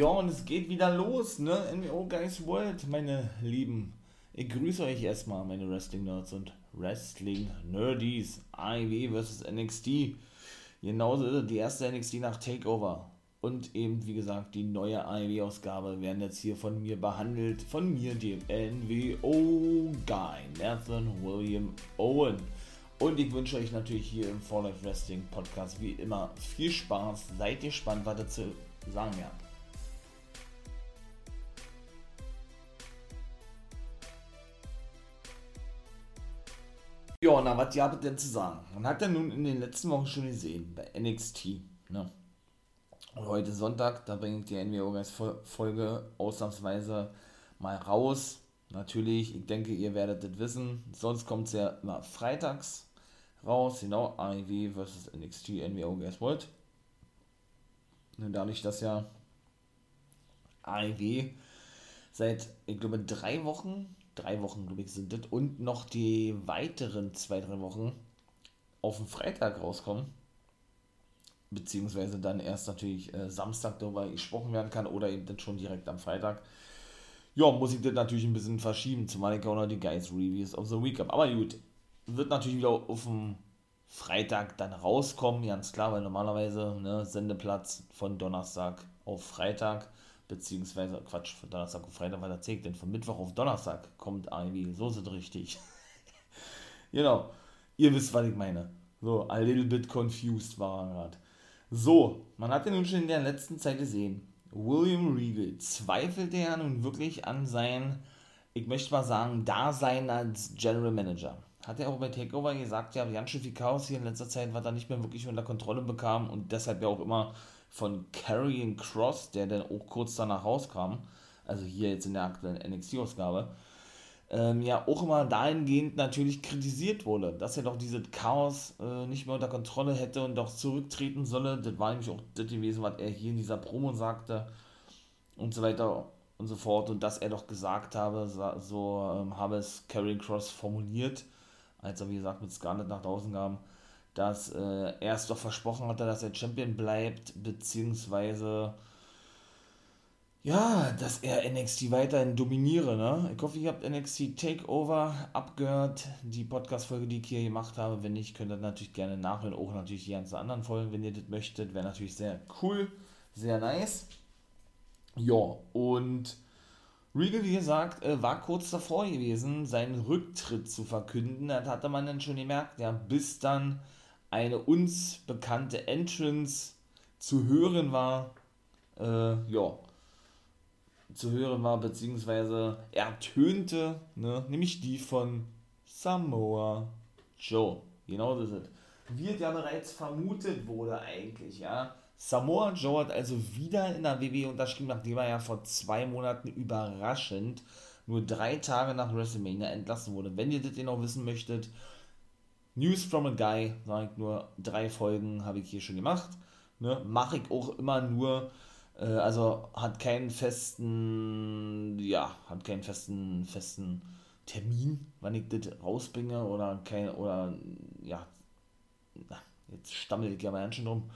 Ja, und es geht wieder los, ne? NWO Guys World, meine Lieben. Ich grüße euch erstmal, meine Wrestling-Nerds und Wrestling-Nerdies. AEW vs. NXT. Genauso ist es die erste NXT nach Takeover. Und eben, wie gesagt, die neue AEW-Ausgabe werden jetzt hier von mir behandelt. Von mir, dem NWO-Guy, Nathan William Owen. Und ich wünsche euch natürlich hier im For Life Wrestling Podcast wie immer viel Spaß. Seid gespannt, was dazu sagen wir. Na, was gab es denn zu sagen? Man hat ja nun in den letzten Wochen schon gesehen, bei NXT, ne? Und heute Sonntag, da bringt die NWO Folge ausnahmsweise mal raus. Natürlich, ich denke, ihr werdet das wissen. Sonst kommt es ja immer freitags raus. Genau, AEW vs NXT NWO Guess What? Und dadurch, dass ja AEW seit, ich glaube, drei Wochen drei Wochen, glaube ich, sind das, und noch die weiteren zwei, drei Wochen auf den Freitag rauskommen, beziehungsweise dann erst natürlich äh, Samstag darüber gesprochen werden kann oder eben dann schon direkt am Freitag. Ja, muss ich das natürlich ein bisschen verschieben, zumal ich auch noch die Guys Reviews of the Week habe. Aber gut, wird natürlich wieder auf dem Freitag dann rauskommen, ganz klar, weil normalerweise ne, Sendeplatz von Donnerstag auf Freitag beziehungsweise Quatsch, von Donnerstag auf Freitag weiter zählt, denn von Mittwoch auf Donnerstag kommt AEW, so sind richtig. genau, ihr wisst, was ich meine. So, a little bit confused war er gerade. So, man hat ja nun schon in der letzten Zeit gesehen, William Regal zweifelte ja nun wirklich an sein, ich möchte mal sagen, Dasein als General Manager. Hat er auch bei Takeover gesagt, ja, ganz schön viel Chaos hier in letzter Zeit, was er nicht mehr wirklich unter Kontrolle bekam und deshalb ja auch immer von Carrying Cross, der dann auch kurz danach rauskam, also hier jetzt in der aktuellen NXT-Ausgabe, ähm, ja auch immer dahingehend natürlich kritisiert wurde, dass er doch dieses Chaos äh, nicht mehr unter Kontrolle hätte und doch zurücktreten solle. Das war nämlich auch das gewesen, was er hier in dieser Promo sagte und so weiter und so fort. Und dass er doch gesagt habe, so ähm, habe es Carrying Cross formuliert, als er wie gesagt mit Scarlett nach draußen kam, dass äh, er es doch versprochen hatte, dass er Champion bleibt, beziehungsweise ja, dass er NXT weiterhin dominiere. Ne? Ich hoffe, ihr habt NXT Takeover abgehört, die Podcast-Folge, die ich hier gemacht habe. Wenn nicht, könnt ihr natürlich gerne nachhören. Auch natürlich die ganzen anderen Folgen, wenn ihr das möchtet. Wäre natürlich sehr cool, sehr nice. Ja, und Regal, wie gesagt, äh, war kurz davor gewesen, seinen Rücktritt zu verkünden. Das hatte man dann schon gemerkt, ja, bis dann eine uns bekannte Entrance zu hören war, äh, ja, zu hören war, beziehungsweise ertönte, ne, nämlich die von Samoa Joe. Genau das ist es. Wie ja bereits vermutet wurde eigentlich, ja. Samoa Joe hat also wieder in der WWE unterschrieben, nachdem er ja vor zwei Monaten überraschend nur drei Tage nach WrestleMania entlassen wurde. Wenn ihr das noch wissen möchtet, News from a Guy, sage ich nur, drei Folgen habe ich hier schon gemacht. Ne? Mache ich auch immer nur, äh, also hat keinen festen, ja, hat keinen festen, festen Termin, wann ich das rausbringe oder kein, oder ja, jetzt stammel ich ja mal ganz schön drum.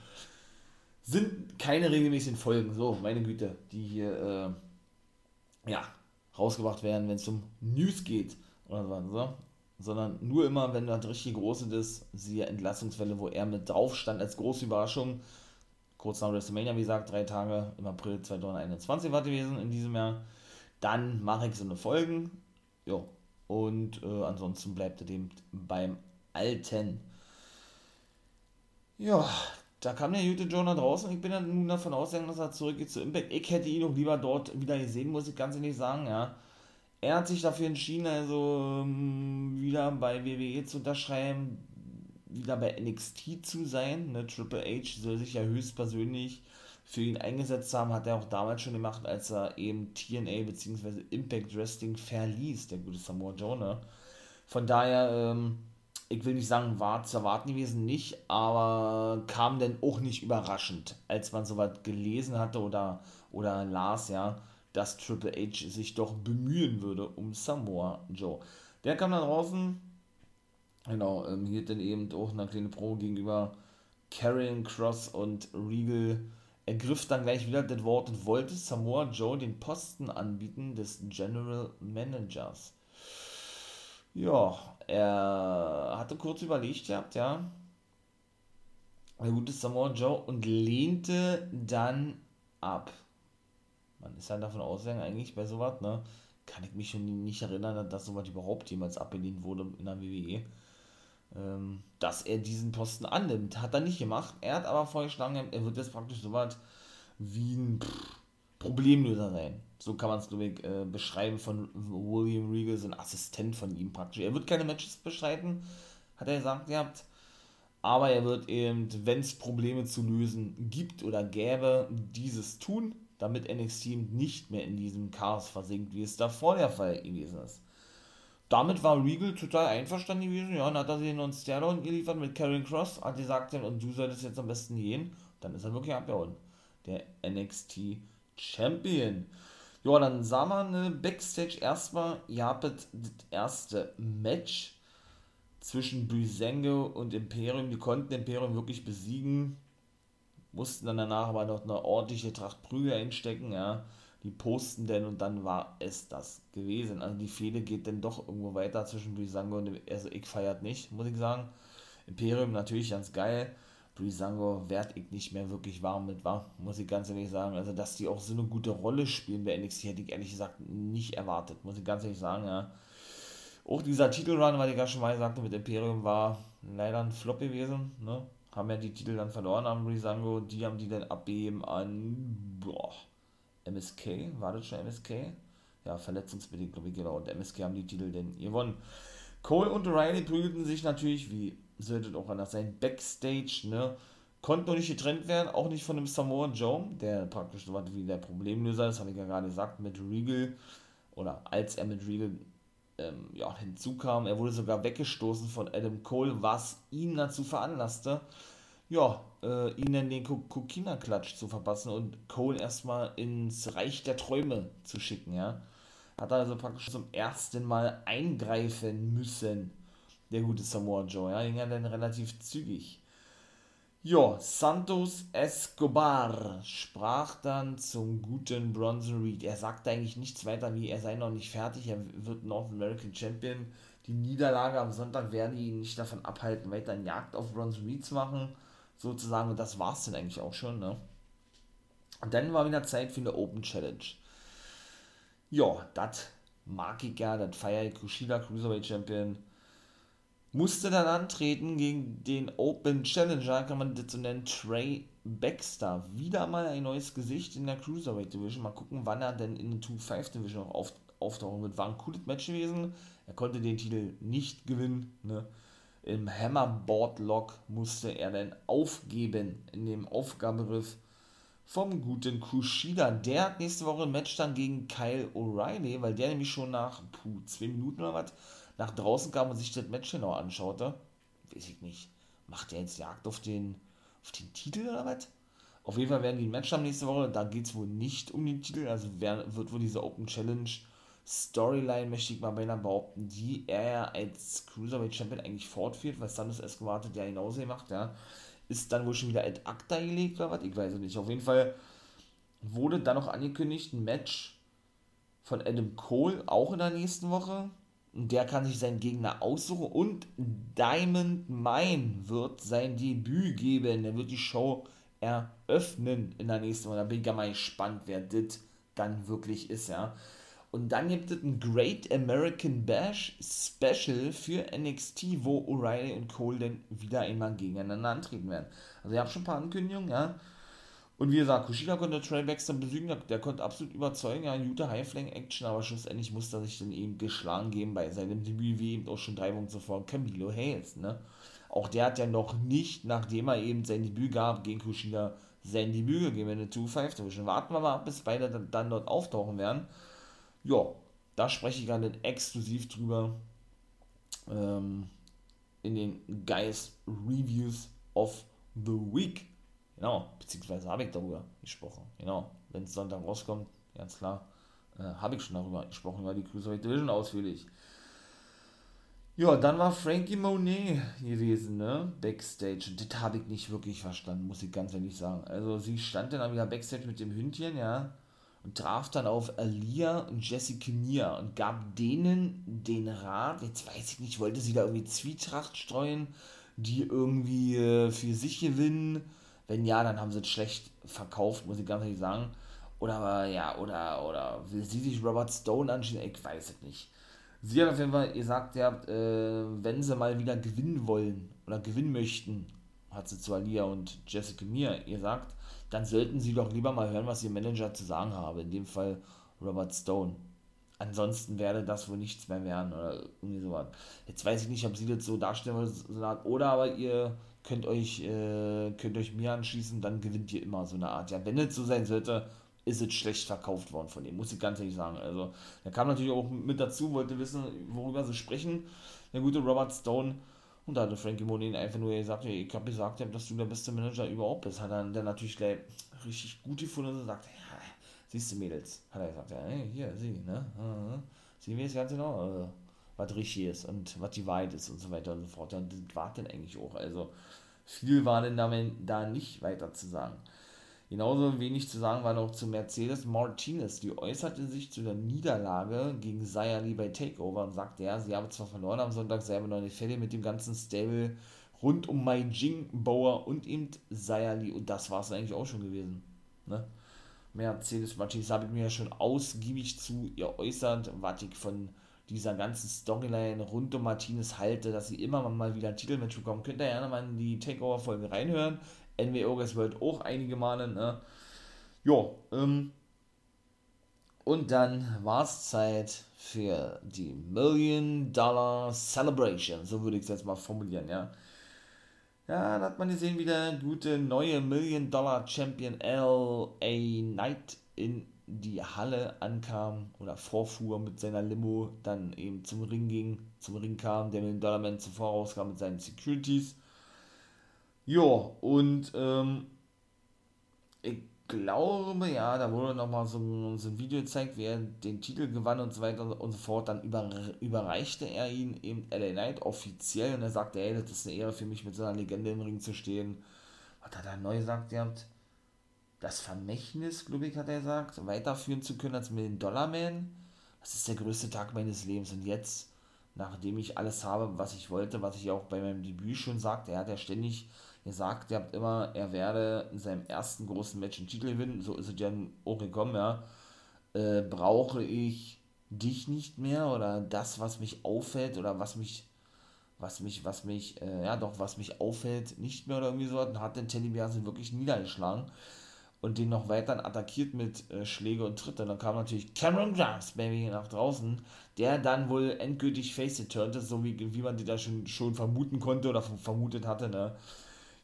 Sind keine regelmäßigen Folgen, so, meine Güte, die hier, äh, ja, rausgebracht werden, wenn es um News geht oder so sondern nur immer, wenn das richtig groß ist, siehe Entlassungswelle, wo er mit drauf stand als große Überraschung. Kurz nach WrestleMania, wie gesagt, drei Tage im April 2021 war gewesen in diesem Jahr. Dann mache ich so eine Folgen. Jo. Und äh, ansonsten bleibt er eben beim Alten. Ja, da kam der gute Joe nach draußen. Ich bin dann nun davon ausgegangen, dass er zurückgeht zu Impact. Ich hätte ihn noch lieber dort wieder gesehen, muss ich ganz ehrlich sagen, ja er hat sich dafür entschieden, also ähm, wieder bei WWE zu unterschreiben, wieder bei NXT zu sein. Ne? Triple H soll sich ja höchstpersönlich für ihn eingesetzt haben, hat er auch damals schon gemacht, als er eben TNA bzw. Impact Wrestling verließ, der gute Samoa Joe. Ne? Von daher, ähm, ich will nicht sagen, war zu erwarten gewesen, nicht, aber kam denn auch nicht überraschend, als man sowas gelesen hatte oder, oder las, ja dass Triple H sich doch bemühen würde um Samoa Joe. Der kam dann draußen, genau, ähm, hielt dann eben auch eine kleine Pro gegenüber Karrion Cross und Regal ergriff dann gleich wieder das Wort und wollte Samoa Joe den Posten anbieten des General Managers. Ja, er hatte kurz überlegt gehabt, ja. Der gute Samoa Joe und lehnte dann ab. Man ist ja davon ausgegangen, eigentlich bei sowas, ne? Kann ich mich schon nicht erinnern, dass sowas überhaupt jemals abgelehnt wurde in der WWE. Ähm, dass er diesen Posten annimmt. Hat er nicht gemacht. Er hat aber vorgeschlagen, er wird jetzt praktisch sowas wie ein Problemlöser sein. So kann man es, glaube ich, äh, beschreiben von William Regal, so ein Assistent von ihm praktisch. Er wird keine Matches bestreiten, hat er gesagt, ihr habt. Aber er wird eben, wenn es Probleme zu lösen gibt oder gäbe, dieses tun, damit NXT nicht mehr in diesem Chaos versinkt, wie es davor der Fall gewesen ist. Damit war Regal total einverstanden gewesen. Ja, dann hat er noch einen Stairdown geliefert mit Karen Cross, hat gesagt, und du solltest jetzt am besten gehen. Dann ist er wirklich abgehauen. Der NXT Champion. Ja, dann sah man Backstage erstmal, ihr habt das erste Match zwischen Brisango und Imperium. Die konnten Imperium wirklich besiegen. Mussten dann danach aber noch eine ordentliche Tracht Prügel einstecken, ja. Die posten denn und dann war es das gewesen. Also die Fehde geht dann doch irgendwo weiter zwischen Brisango und also ich feiert nicht, muss ich sagen. Imperium natürlich ganz geil. Brisango werd ich nicht mehr wirklich warm mit, war, muss ich ganz ehrlich sagen. Also, dass die auch so eine gute Rolle spielen bei NXT, hätte ich ehrlich gesagt nicht erwartet, muss ich ganz ehrlich sagen, ja. Auch dieser Titelrun, weil ich ja schon mal sagte, mit Imperium war leider ein Flop gewesen, ne? Haben ja die Titel dann verloren am Brisango, die haben die dann abgeben an, boah, MSK, war das schon MSK? Ja, verletzungsbedingt, glaube ich, genau. Und MSK haben die Titel denn gewonnen. Cole und O'Reilly prügelten sich natürlich, wie sollte auch anders sein, Backstage, ne? Konnten noch nicht getrennt werden, auch nicht von dem Samoa Joe, der praktisch so was wie der Problemlöser ist, habe ich ja gerade gesagt, mit Regal, oder als er mit Regal ähm, ja, hinzukam, er wurde sogar weggestoßen von Adam Cole, was ihn dazu veranlasste, ja, äh, ihnen den Kokina-Klatsch zu verpassen und Cole erstmal ins Reich der Träume zu schicken, ja. Hat also praktisch zum ersten Mal eingreifen müssen, der gute Samoa Joe, ja, ging ja dann relativ zügig. Ja, Santos Escobar sprach dann zum guten Bronson Reed. Er sagte eigentlich nichts weiter, wie er sei noch nicht fertig, er wird North American Champion. Die Niederlage am Sonntag werde ihn nicht davon abhalten, weiter eine Jagd auf Bronson Reed zu machen, sozusagen. Und das war es dann eigentlich auch schon, ne? Und dann war wieder Zeit für eine Open Challenge. Ja, das mag ich ja, das feiere ich. Kushida Cruiserweight Champion musste dann antreten gegen den Open Challenger, kann man so nennen, Trey Baxter. Wieder mal ein neues Gesicht in der Cruiserweight Division. Mal gucken, wann er denn in der 2-5 Division auch auf, auftauchen wird. War ein cooles Match gewesen. Er konnte den Titel nicht gewinnen. Ne? Im Hammerboard Lock musste er dann aufgeben in dem Aufgaberiff vom guten Kushida. Der hat nächste Woche ein Match dann gegen Kyle O'Reilly, weil der nämlich schon nach puh, zwei Minuten oder was nach draußen kam und sich das Match genau anschaute, weiß ich nicht, macht er jetzt Jagd auf den, auf den Titel oder was? Auf jeden Fall werden die ein Match haben nächste Woche, da geht es wohl nicht um den Titel, also wer, wird wohl diese Open Challenge Storyline, möchte ich mal beinahe behaupten, die er als Cruiserweight Champion eigentlich fortführt, was Santos Escobar ja genauso gemacht, ja, ist dann wohl schon wieder ad acta gelegt oder was, ich weiß es nicht. Auf jeden Fall wurde dann noch angekündigt, ein Match von Adam Cole, auch in der nächsten Woche, der kann sich seinen Gegner aussuchen und Diamond Mine wird sein Debüt geben. Er wird die Show eröffnen in der nächsten Woche. Da bin ich ja mal gespannt, wer das dann wirklich ist, ja. Und dann gibt es ein Great American Bash Special für NXT, wo O'Reilly und Cole dann wieder einmal gegeneinander antreten werden. Also ihr habt schon ein paar Ankündigungen, ja. Und wie gesagt, Kushida konnte Trey Baxter besiegen, der, konnte absolut überzeugen, ja, gute Highflying-Action, aber schlussendlich musste er sich dann eben geschlagen geben bei seinem Debüt, wie eben auch schon drei Wochen zuvor, Camilo Hayes, ne. Auch der hat ja noch nicht, nachdem er eben sein Debüt gab gegen Kushida, sein Debüt gegeben in der 2-5 Division. Warten wir mal ab, bis beide dann, dann dort auftauchen werden. Ja, da spreche ich gerade exklusiv drüber ähm, in den Guys Reviews of the Week. Genau, beziehungsweise habe ich darüber gesprochen. Genau, wenn es Sonntag rauskommt, ganz klar, äh, habe ich schon darüber gesprochen, über die Cruiserweight Division ausführlich. Ja, dann war Frankie Monet gewesen, ne? Backstage. Und das habe ich nicht wirklich verstanden, muss ich ganz ehrlich sagen. Also sie stand dann wieder Backstage mit dem Hündchen, ja, und traf dann auf Alia und Jessica Nia und gab denen den Rat, jetzt weiß ich nicht, wollte sie da irgendwie Zwietracht streuen, die irgendwie äh, für sich gewinnen. Wenn ja, dann haben sie es schlecht verkauft, muss ich ganz ehrlich sagen. Oder ja, oder, oder will sie sich Robert Stone anschauen? Ich weiß es nicht. Sie hat auf jeden Fall gesagt, ihr habt, äh, wenn sie mal wieder gewinnen wollen oder gewinnen möchten, hat sie zu Alia und Jessica mir gesagt, dann sollten sie doch lieber mal hören, was ihr Manager zu sagen habe. In dem Fall Robert Stone. Ansonsten werde das wohl nichts mehr werden oder irgendwie sowas. Jetzt weiß ich nicht, ob sie das so darstellen oder aber ihr könnt euch, äh, könnt euch mir anschließen, dann gewinnt ihr immer so eine Art. Ja, wenn es so sein sollte, ist es schlecht verkauft worden von ihm, muss ich ganz ehrlich sagen. Also, er kam natürlich auch mit dazu, wollte wissen, worüber sie sprechen. Der gute Robert Stone. Und da hatte Frankie Monin einfach nur gesagt, ich habe gesagt, dass du der beste Manager überhaupt bist. Hat er dann natürlich gleich richtig gut gefunden und gesagt, ja, siehst du Mädels, hat er gesagt, ja, hier, sie, ne? Sie weiß ganz genau, also, was richtig ist und was die Wahrheit ist und so weiter und so fort. Und das war denn eigentlich auch. Also, viel war denn da nicht weiter zu sagen. Genauso wenig zu sagen war noch zu Mercedes Martinez. Die äußerte sich zu der Niederlage gegen Sayali bei Takeover und sagte, ja, sie habe zwar verloren am Sonntag, selber noch eine Fälle mit dem ganzen Stable rund um Mai Jing, Bauer und eben Sayali und das war es eigentlich auch schon gewesen. Ne? Mercedes Martinez habe ich mir ja schon ausgiebig zu ihr äußert, was ich von dieser ganzen Storyline rund um Martinez halte, dass sie immer mal wieder ein Titelmatch bekommen. Könnt ihr gerne mal in die Takeover-Folge reinhören. NWO World auch einige Male. Ne? Ja, ähm, und dann war es Zeit für die Million Dollar Celebration. So würde ich es jetzt mal formulieren, ja. Ja, da hat man gesehen, wie der gute neue Million Dollar Champion L.A. Knight in die Halle ankam oder vorfuhr mit seiner Limo, dann eben zum Ring ging, zum Ring kam, der Million Dollar Man zuvor rauskam mit seinen Securities ja, und ähm, ich glaube, ja, da wurde nochmal so, so ein Video gezeigt, wie er den Titel gewann und so weiter und so fort. Dann über, überreichte er ihn eben LA Knight offiziell und er sagte, ey, das ist eine Ehre für mich, mit so einer Legende im Ring zu stehen. Was hat er neu gesagt? Ihr habt das Vermächtnis, glaube ich, hat er gesagt, weiterführen zu können als Million Dollar Man. Das ist der größte Tag meines Lebens. Und jetzt, nachdem ich alles habe, was ich wollte, was ich auch bei meinem Debüt schon sagte, er hat ja ständig gesagt, ihr habt immer, er werde in seinem ersten großen Match einen Titel gewinnen, so ist es ja auch gekommen, ja. Äh, brauche ich dich nicht mehr oder das, was mich auffällt oder was mich, was mich, was mich, äh, ja doch, was mich auffällt, nicht mehr oder irgendwie so, dann hat den Teddy Biasi wirklich niedergeschlagen und den noch weiter attackiert mit äh, Schläge und Tritte. Dann kam natürlich Cameron Grimes, Baby, nach draußen, der dann wohl endgültig face turnte, so wie, wie man die da schon, schon vermuten konnte oder vermutet hatte, ne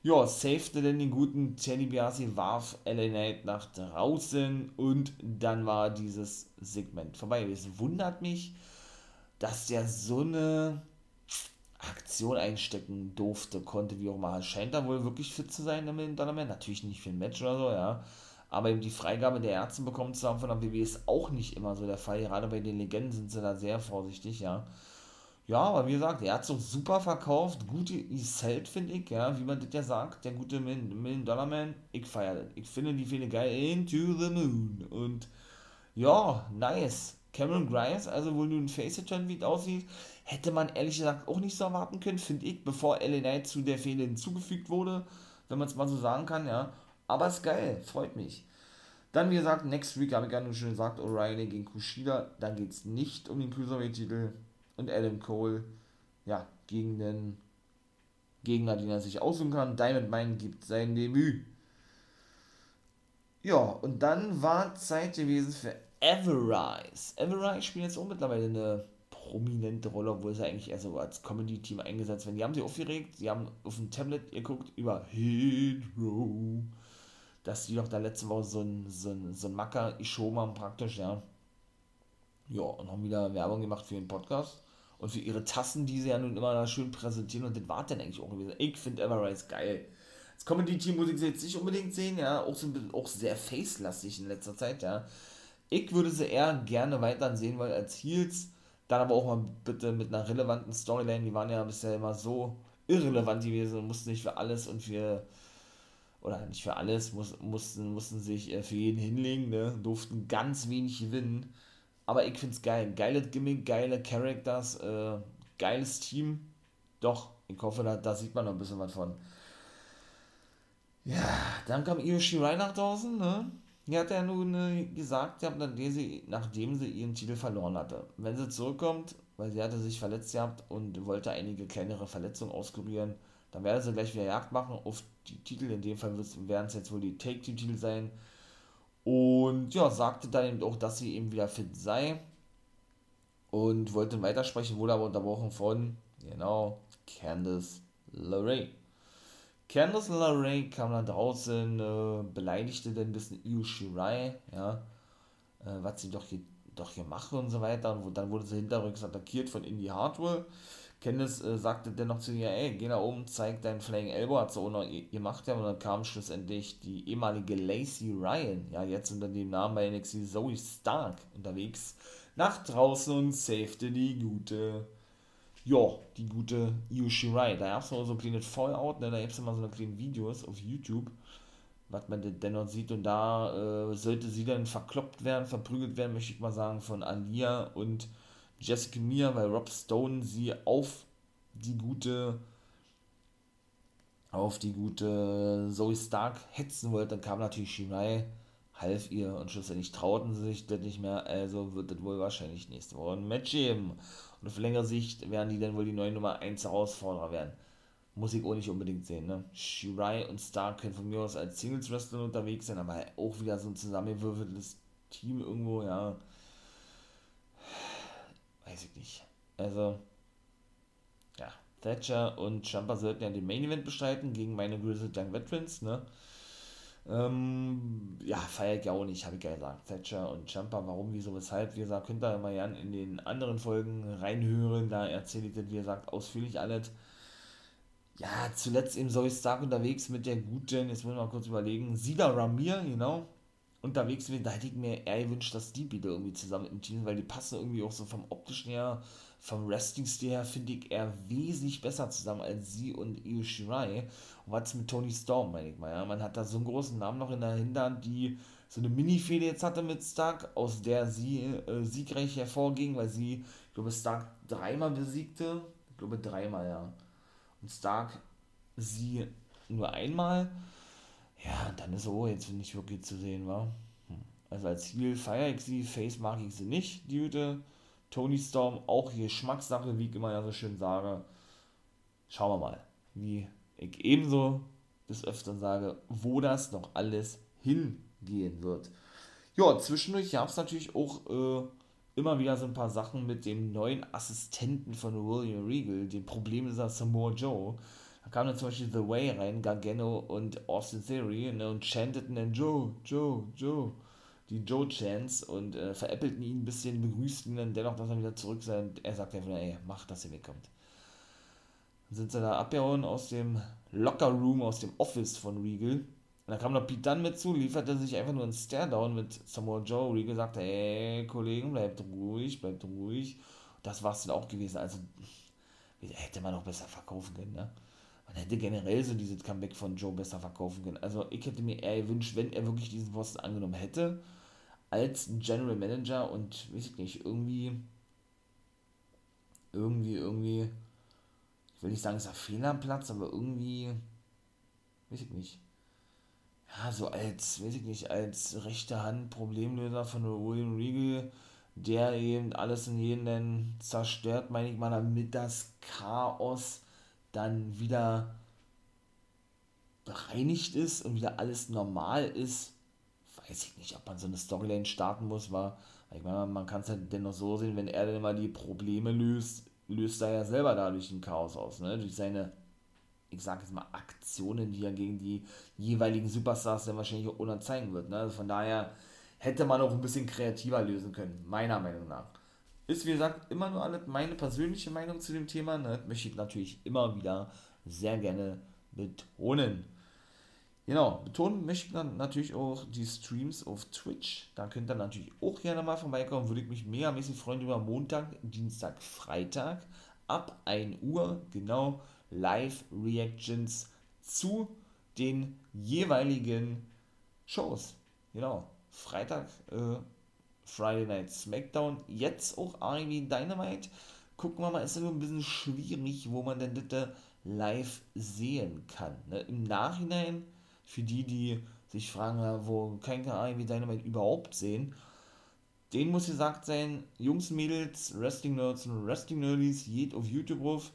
ja, safete denn den guten Teddy Biasi, warf LA Knight nach draußen und dann war dieses Segment vorbei. Es wundert mich, dass der so eine Aktion einstecken durfte, konnte, wie auch immer. Scheint da wohl wirklich fit zu sein im Donnerman. Natürlich nicht für ein Match oder so, ja. Aber eben die Freigabe der Ärzte bekommen zu haben von der WWE ist auch nicht immer so der Fall. Gerade bei den Legenden sind sie da sehr vorsichtig, ja. Ja, aber wie gesagt, er hat es super verkauft, gut gesellt, finde ich, ja, wie man das ja sagt, der gute Million Dollar Man, ich feiere das. Ich finde die Fehler geil, Into the Moon. Und ja, nice. Cameron Grimes, also wo nun Face-Turn wie es aussieht, hätte man ehrlich gesagt auch nicht so erwarten können, finde ich, bevor LA Knight zu der Fehde hinzugefügt wurde, wenn man es mal so sagen kann, ja. Aber ist geil, freut mich. Dann, wie gesagt, Next Week habe ich ja nur schon gesagt, O'Reilly gegen Kushida. Dann geht es nicht um den Cruiserweight-Titel und Adam Cole, ja, gegen den Gegner, den er sich aussuchen kann. Diamond Mine gibt sein Debüt. Ja, und dann war Zeit gewesen für Everrise. Everrise spielt jetzt auch mittlerweile eine prominente Rolle, obwohl sie eigentlich eher so als Comedy-Team eingesetzt werden. Die haben sich aufgeregt, sie haben auf dem Tablet geguckt über Hydro, dass die doch da letzte Woche so ein, so ein, so ein Macker show haben praktisch, ja. Ja, und haben wieder Werbung gemacht für den Podcast und für ihre Tassen, die sie ja nun immer da schön präsentieren und das war dann eigentlich auch gewesen. Ich finde Everrise geil. Das Comedy-Team muss ich jetzt nicht unbedingt sehen, ja, auch, so, auch sehr face-lastig in letzter Zeit, ja. Ich würde sie eher gerne weiter sehen, weil als Heels Dann aber auch mal bitte mit einer relevanten Storyline. Die waren ja bisher immer so irrelevant gewesen und mussten nicht für alles und für oder nicht für alles, muss, mussten, mussten sich äh, für jeden hinlegen, ne? durften ganz wenig gewinnen. Aber ich finde es geil. Geiles Gimmick, geile Characters, äh, geiles Team. Doch, ich hoffe, da, da sieht man noch ein bisschen was von. Ja, dann kam Io Shirai nach draußen, ne? Die hat ja nun äh, gesagt, nachdem sie, nachdem sie ihren Titel verloren hatte. Wenn sie zurückkommt, weil sie hatte sich verletzt gehabt und wollte einige kleinere Verletzungen auskurieren, dann werde sie gleich wieder Jagd machen auf die Titel. In dem Fall werden es jetzt wohl die Take-Team-Titel sein. Und ja, sagte dann eben auch, dass sie eben wieder fit sei. Und wollte weitersprechen, wurde aber unterbrochen von, genau, Candice LeRae. Candice LeRae kam dann draußen, äh, beleidigte dann ein bisschen Io Shirai, ja, äh, was sie doch hier, doch hier mache und so weiter. Und dann wurde sie hinterrücks attackiert von Indy Hardwell. Candice äh, sagte dennoch zu ihr, ey, geh nach oben, zeig deinen Flying Elbow, hat sie auch noch gemacht, ja, und dann kam schlussendlich die ehemalige Lacey Ryan, ja, jetzt unter dem Namen bei NXT Zoe Stark unterwegs, nach draußen und safete die gute ja, die gute Io Shirai. Da gab es noch so ein kleines Fallout, ne? da gibt es immer so eine kleinen Videos auf YouTube, was man denn noch sieht. Und da äh, sollte sie dann verkloppt werden, verprügelt werden, möchte ich mal sagen, von Alia und Jessica Mia, weil Rob Stone sie auf die gute auf die gute Zoe Stark hetzen wollte, dann kam natürlich Shirai, half ihr und schlussendlich trauten sie sich das nicht mehr, also wird das wohl wahrscheinlich nächste Woche ein Match geben. Und auf längere Sicht werden die dann wohl die neue Nummer 1 Herausforderer werden. Muss ich auch nicht unbedingt sehen, ne? Shirai und Stark können von mir aus als Singles-Wrestler unterwegs sein, aber auch wieder so ein zusammengewürfeltes Team irgendwo, ja. Weiß ich nicht. Also, ja, Thatcher und Champa sollten ja den Main Event bestreiten gegen meine Grizzled Young Veterans, ne? Ähm, ja, feiere ich ja auch nicht, habe ich ja gesagt. Thatcher und Champa, warum, wieso, weshalb. Wie gesagt, könnt ihr mal gerne in den anderen Folgen reinhören. Da erzähle ich das, wie gesagt, ausführlich alles. Ja, zuletzt eben Zoe Stark unterwegs mit der guten, jetzt muss ich mal kurz überlegen, Sida Ramir, genau. Unterwegs, da hätte ich mir eher gewünscht, dass die wieder irgendwie zusammen im Team, weil die passen irgendwie auch so vom optischen her vom Wrestling-Stil her finde ich er wesentlich besser zusammen als sie und Io Shirai. Was mit Tony Storm, meine ich mal. Ja? Man hat da so einen großen Namen noch in der Hinterhand, die so eine Mini-Fehde jetzt hatte mit Stark, aus der sie äh, siegreich hervorging, weil sie, ich glaube, Stark dreimal besiegte. Ich glaube, dreimal, ja. Und Stark sie nur einmal. Ja, dann ist so, jetzt ich wirklich zu sehen, war. Hm. Also als Heel feiere ich sie, Face mag ich sie nicht, die Hüte. Tony Storm, auch Geschmackssache, wie ich immer ja so schön sage. Schauen wir mal, wie ich ebenso des Öfteren sage, wo das noch alles hingehen wird. Ja, zwischendurch gab es natürlich auch äh, immer wieder so ein paar Sachen mit dem neuen Assistenten von William Regal, dem Problem ist Samoa Joe. Da kam dann zum Beispiel The Way rein, Gargano und Austin Theory ne, und chanteten dann Joe, Joe, Joe die Joe Chance und äh, veräppelten ihn ein bisschen, begrüßten ihn dann dennoch, dass er wieder zurück sei. Und er sagt einfach, ey, mach, dass ihr wegkommt. Sind sie da abgehauen aus dem Locker Room, aus dem Office von Regal. Und dann kam noch Pete Dunn mit zu, lieferte sich einfach nur einen Stare-Down mit Samoa Joe. Regal sagte, ey, Kollegen, bleibt ruhig, bleibt ruhig. Das war es dann auch gewesen. Also, hätte man noch besser verkaufen können, ne? Man hätte generell so dieses Comeback von Joe besser verkaufen können. Also, ich hätte mir eher gewünscht, wenn er wirklich diesen Posten angenommen hätte, als General Manager und weiß ich nicht, irgendwie, irgendwie, irgendwie, ich will nicht sagen, es ist ein Fehler am Platz, aber irgendwie, weiß ich nicht. Ja, so als, weiß ich nicht, als rechte Hand Problemlöser von William Regal, der eben alles in jeden zerstört, meine ich mal, damit das Chaos dann wieder bereinigt ist und wieder alles normal ist weiß ich nicht, ob man so eine Storyline starten muss, war, ich meine, man kann es ja dennoch so sehen, wenn er dann mal die Probleme löst, löst er ja selber dadurch ein Chaos aus, ne? Durch seine, ich sag jetzt mal, Aktionen, die er gegen die jeweiligen Superstars dann wahrscheinlich auch zeigen wird, ne? Also von daher hätte man auch ein bisschen kreativer lösen können, meiner Meinung nach. Ist wie gesagt immer nur alle meine persönliche Meinung zu dem Thema, ne? Möchte ich natürlich immer wieder sehr gerne betonen. Genau, betonen möchte ich dann natürlich auch die Streams auf Twitch. Da könnt ihr natürlich auch gerne mal vorbeikommen. Würde ich mich megamäßig freuen über Montag, Dienstag, Freitag ab 1 Uhr. Genau, Live-Reactions zu den jeweiligen Shows. Genau, Freitag äh, Friday Night SmackDown, jetzt auch AEW Dynamite. Gucken wir mal, ist ja ein bisschen schwierig, wo man denn das live sehen kann. Ne? Im Nachhinein, für die, die sich fragen, wo kein AEW Dynamite überhaupt sehen, den muss gesagt sein, Jungs, Mädels, Wrestling Nerds und Wrestling Nerdies, geht auf YouTube ruf.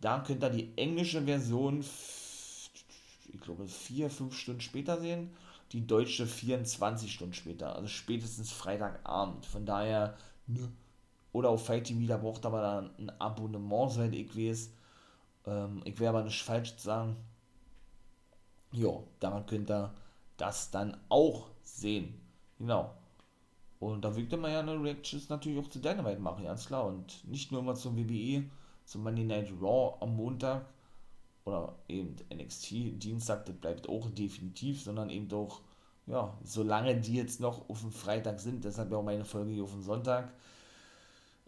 Da könnt ihr die englische Version, ich glaube, vier, fünf Stunden später sehen die deutsche 24 Stunden später, also spätestens Freitagabend. Von daher, ne. Oder auf Fight TV, da braucht aber dann ein Abonnement, soweit ich weiß. Ähm, ich werde aber nicht falsch sagen. Ja, daran könnt ihr das dann auch sehen. Genau. Und da wirkt man ja eine Reactions natürlich auch zu Dynamite machen, ganz klar. Und nicht nur immer zum WWE, zum Monday Night Raw am Montag, oder eben NXT Dienstag, das bleibt auch definitiv, sondern eben auch, ja, solange die jetzt noch auf dem Freitag sind, deshalb ja auch meine Folge hier auf dem Sonntag,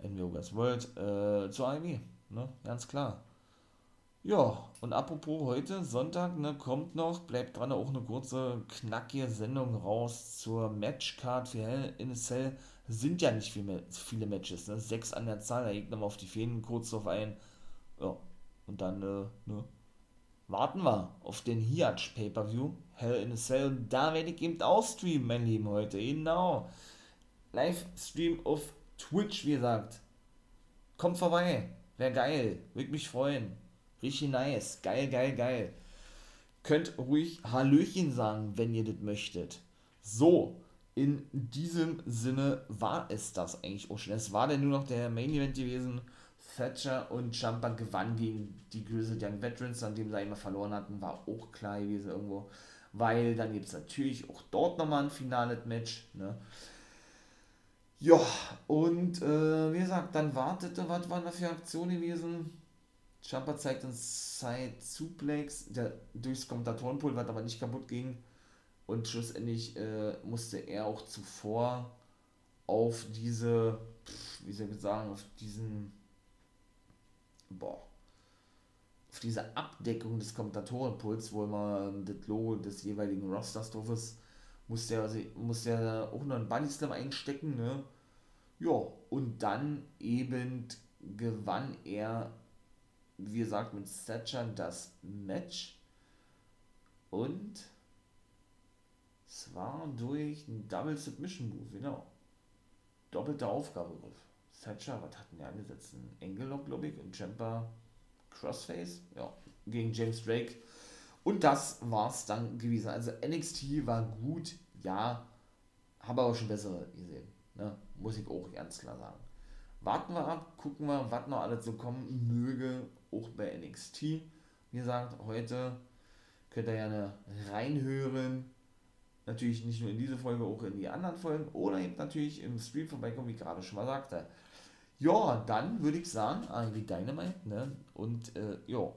NWO's World, äh, zur AEW, ne, ganz klar. Ja, und apropos heute, Sonntag, ne, kommt noch, bleibt dran, auch eine kurze, knackige Sendung raus zur Matchcard für Hell in a Cell. Sind ja nicht viele, viele Matches, ne, sechs an der Zahl, da liegt nochmal auf die Fäden kurz drauf ein. Ja, und dann, äh, ne, warten wir auf den Hiatch Pay-Per-View, Hell in a Cell. Und da werde ich eben auch streamen, mein Lieben, heute. Genau. Livestream auf Twitch, wie gesagt. Kommt vorbei. Wäre geil. Würde mich freuen. Richtig nice. Geil, geil, geil. Könnt ruhig Hallöchen sagen, wenn ihr das möchtet. So, in diesem Sinne war es das eigentlich auch schon. Es war denn nur noch der Main Event gewesen Thatcher und Jumper gewann gegen die Grizzled Young Veterans, an dem sie immer verloren hatten, war auch klar gewesen irgendwo. Weil dann gibt es natürlich auch dort nochmal ein finales Match. Ne? Ja, und äh, wie gesagt, dann wartete, was war da für Aktion gewesen? Jumper zeigt uns Side Suplex, der durchs Kommentatorenpult, aber nicht kaputt ging. Und schlussendlich äh, musste er auch zuvor auf diese, wie soll ich sagen, auf diesen boah, auf diese Abdeckung des Kommentatorenpuls, wo immer das Logo des jeweiligen Rosters drauf ist, muss der, also, muss der auch noch einen Bunny Slam einstecken, ne? Ja, und dann eben gewann er, wie gesagt, mit Thatcher das Match und zwar durch einen Double Submission Move, genau. Doppelter Aufgabegriff. Thatcher, was hatten die angesetzt? Ein Engelock, glaube ich, und Jumper Crossface, ja, gegen James Drake. Und das war's dann gewesen. Also NXT war gut, ja, habe aber schon bessere gesehen. Ne? Muss ich auch ganz klar sagen. Warten wir ab, gucken wir, was noch alles so kommen möge, auch bei NXT. Wie gesagt, heute könnt ihr gerne reinhören. Natürlich nicht nur in diese Folge, auch in die anderen Folgen. Oder eben natürlich im Stream vorbeikommen, wie ich gerade schon mal sagte. Ja, dann würde ich sagen, wie Dynamite, ne? Und äh, ja,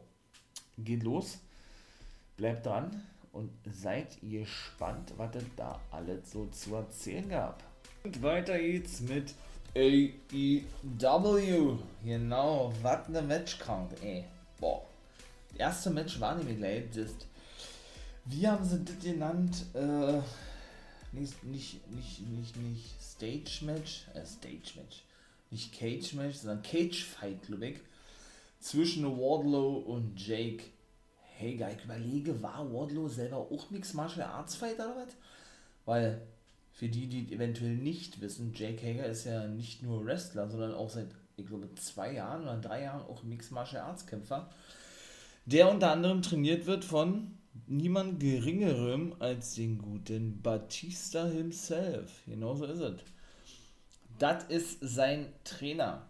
geht los. Bleibt dran und seid gespannt, was es da alles so zu erzählen gab. Und weiter geht's mit AEW. Genau, was eine Matchcard, ey. Boah. Das erste Match war nämlich gleich das. Wie haben sie das genannt? Äh, nicht, nicht, nicht, nicht, nicht Stage Match? Äh, Stage Match nicht Cage Match, sondern Cage Fight, glaube ich, zwischen Wardlow und Jake Hager. Ich überlege, war Wardlow selber auch Mixed Martial Arts Fighter oder was? Weil, für die, die eventuell nicht wissen, Jake Hager ist ja nicht nur Wrestler, sondern auch seit, ich glaube, zwei Jahren oder drei Jahren auch Mixed Martial Arts Kämpfer, der unter anderem trainiert wird von niemand geringerem als den guten Batista himself. Genauso ist es. Das ist sein Trainer.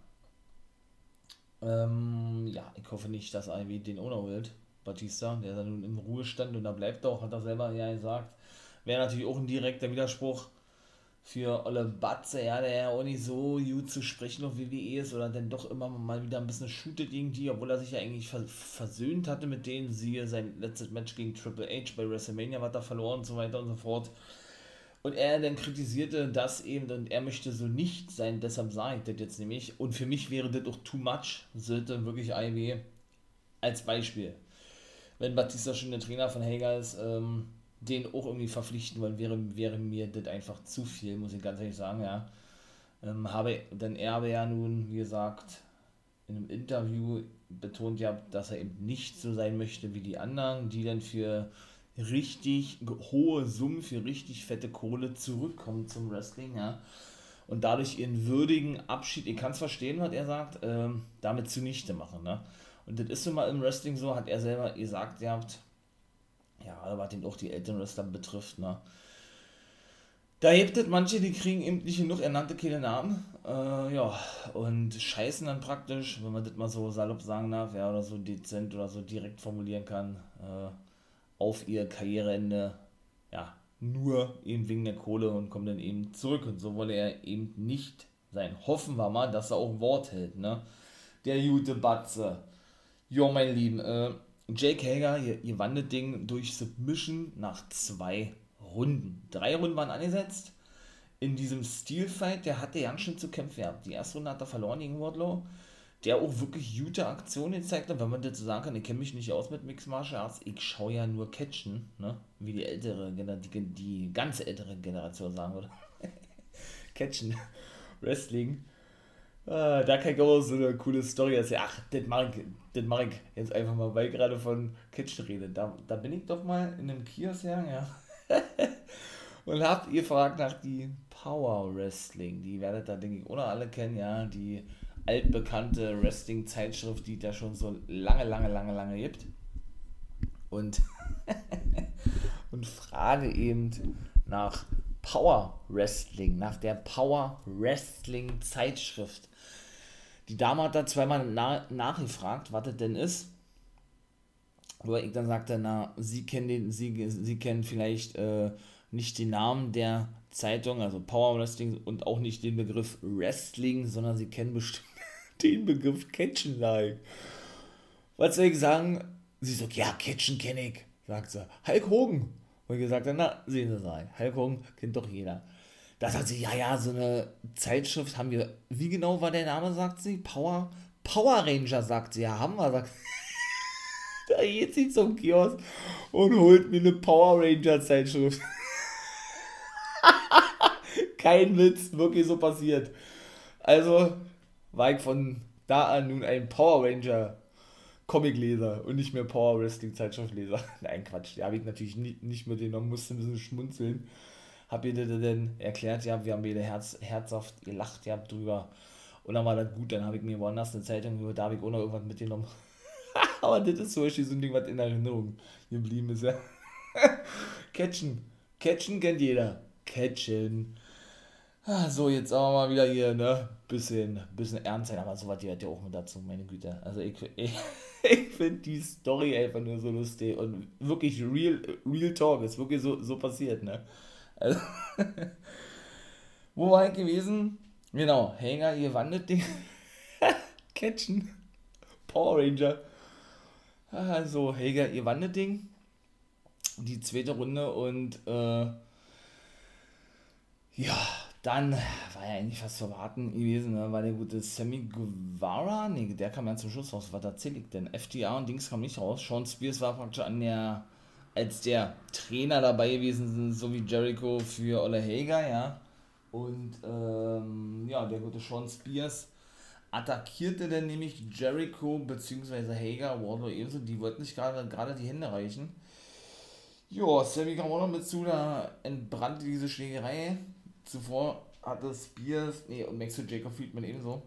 Ähm, ja, ich hoffe nicht, dass Ivy den Owner holt. Batista, der ja nun im Ruhestand und da bleibt auch, hat er selber ja gesagt. Wäre natürlich auch ein direkter Widerspruch. Für Olle Batze, ja, der ja auch nicht so gut zu sprechen auf WWE ist oder dann doch immer mal wieder ein bisschen shootet gegen die, obwohl er sich ja eigentlich versöhnt hatte mit denen, siehe sein letztes Match gegen Triple H bei WrestleMania war er verloren und so weiter und so fort. Und er dann kritisierte das eben und er möchte so nicht sein, deshalb sage ich das jetzt nämlich. Und für mich wäre das auch too much, sollte wirklich IW als Beispiel. Wenn Batista schon der Trainer von Hager ist, ähm, den auch irgendwie verpflichten wollen, wäre, wäre mir das einfach zu viel, muss ich ganz ehrlich sagen, ja. Ähm, habe, denn er habe ja nun, wie gesagt, in einem Interview betont ja, dass er eben nicht so sein möchte wie die anderen, die dann für richtig hohe Summen für richtig fette Kohle zurückkommen zum Wrestling, ja. Und dadurch ihren würdigen Abschied, ich kann es verstehen, was er sagt, ähm, damit zunichte machen, ne. Und das ist so mal im Wrestling so, hat er selber gesagt, ihr habt, ja, was den auch die älteren Wrestler betrifft, ne. Da hebt es manche, die kriegen eben nicht genug, er nannte keine Namen, äh, ja, und scheißen dann praktisch, wenn man das mal so salopp sagen darf, ja, oder so dezent oder so direkt formulieren kann, äh, auf ihr Karriereende, ja, nur eben wegen der Kohle und kommt dann eben zurück. Und so wolle er eben nicht sein. Hoffen wir mal, dass er auch Wort hält, ne? Der gute Batze. Jo, mein Lieben, äh, Jake Hager, ihr, ihr Ding durch Submission nach zwei Runden. Drei Runden waren angesetzt. In diesem Stilfight, der hatte ganz schön zu kämpfen gehabt. Die erste Runde hat er verloren gegen Wardlow der auch wirklich gute Aktionen gezeigt hat, wenn man dazu sagen kann, ich kenne mich nicht aus mit Mixed Martial Arts, ich schaue ja nur Catchen, ne? wie die ältere, die, die ganze ältere Generation sagen würde. Catchen, Wrestling. Ah, da kann ich auch so eine coole Story erzählen. Ach, das mache ich, das ich jetzt einfach mal, weil ich gerade von Catchen rede. Da, da bin ich doch mal in einem Kiosk, ja, ja. und habt ihr fragt nach die Power Wrestling. Die werdet da, denke ich, oder alle kennen, ja, die altbekannte Wrestling-Zeitschrift, die da schon so lange, lange, lange, lange gibt. Und, und frage eben nach Power Wrestling, nach der Power Wrestling Zeitschrift. Die Dame hat da zweimal na nachgefragt, was das denn ist. Wo ich dann sagte, na, sie kennen den, sie, sie kennen vielleicht äh, nicht den Namen der Zeitung, also Power Wrestling und auch nicht den Begriff Wrestling, sondern sie kennen bestimmt den Begriff Catchen like. Was soll ich sagen? Sie sagt, ja, Catchen kenne ich. Sagt sie, Hulk Hogan. Und gesagt, na, sehen Sie mal, Hogan kennt doch jeder. Da sagt sie, ja, ja, so eine Zeitschrift haben wir, wie genau war der Name, sagt sie? Power, Power Ranger, sagt sie, ja, haben wir, sagt Da geht sie zum Kiosk und holt mir eine Power Ranger Zeitschrift. Kein Witz, wirklich so passiert. Also, war ich von da an nun ein Power Ranger Comicleser und nicht mehr Power Wrestling Zeitschriftleser. Nein, Quatsch, die habe ich natürlich nicht, nicht mitgenommen, musste ein bisschen schmunzeln. Hab ihr das dann erklärt, ja, wir haben wieder Herz, herzhaft gelacht, ja, drüber. Und dann war das gut, dann habe ich mir woanders eine Zeitung, da habe ich auch noch irgendwas mitgenommen. Aber das ist zum Beispiel so ein Ding, was in Erinnerung geblieben ist, ja. Catchen. Catchen kennt jeder. Catchen. Ah, so, jetzt aber mal wieder hier, ne? Bisschen, bisschen ernst sein, aber sowas gehört ja auch mit dazu, meine Güte. Also ich, ich, ich finde die Story einfach nur so lustig und wirklich real, real talk, ist wirklich so, so passiert, ne? Also, wo war ich gewesen? Genau, Hänger, ihr wandert Ding. Catchen. Power Ranger. Also, Hager, ihr wandert Ding. Die zweite Runde und äh, ja, dann war ja eigentlich fast zu erwarten gewesen, ne? war der gute Sammy Guevara, nee, der kam ja zum Schluss raus, was erzähl ich denn? FTA und Dings kam nicht raus, Sean Spears war praktisch an der, als der Trainer dabei gewesen, so wie Jericho für Ole Hager, ja, und ähm, ja, der gute Sean Spears attackierte dann nämlich Jericho bzw. Hager, Wardlow ebenso, die wollten sich gerade die Hände reichen. Ja, Sammy kam auch noch mit zu, da entbrannte diese Schlägerei zuvor hatte Spears, nee, und Maxwell Jacob Friedman ebenso,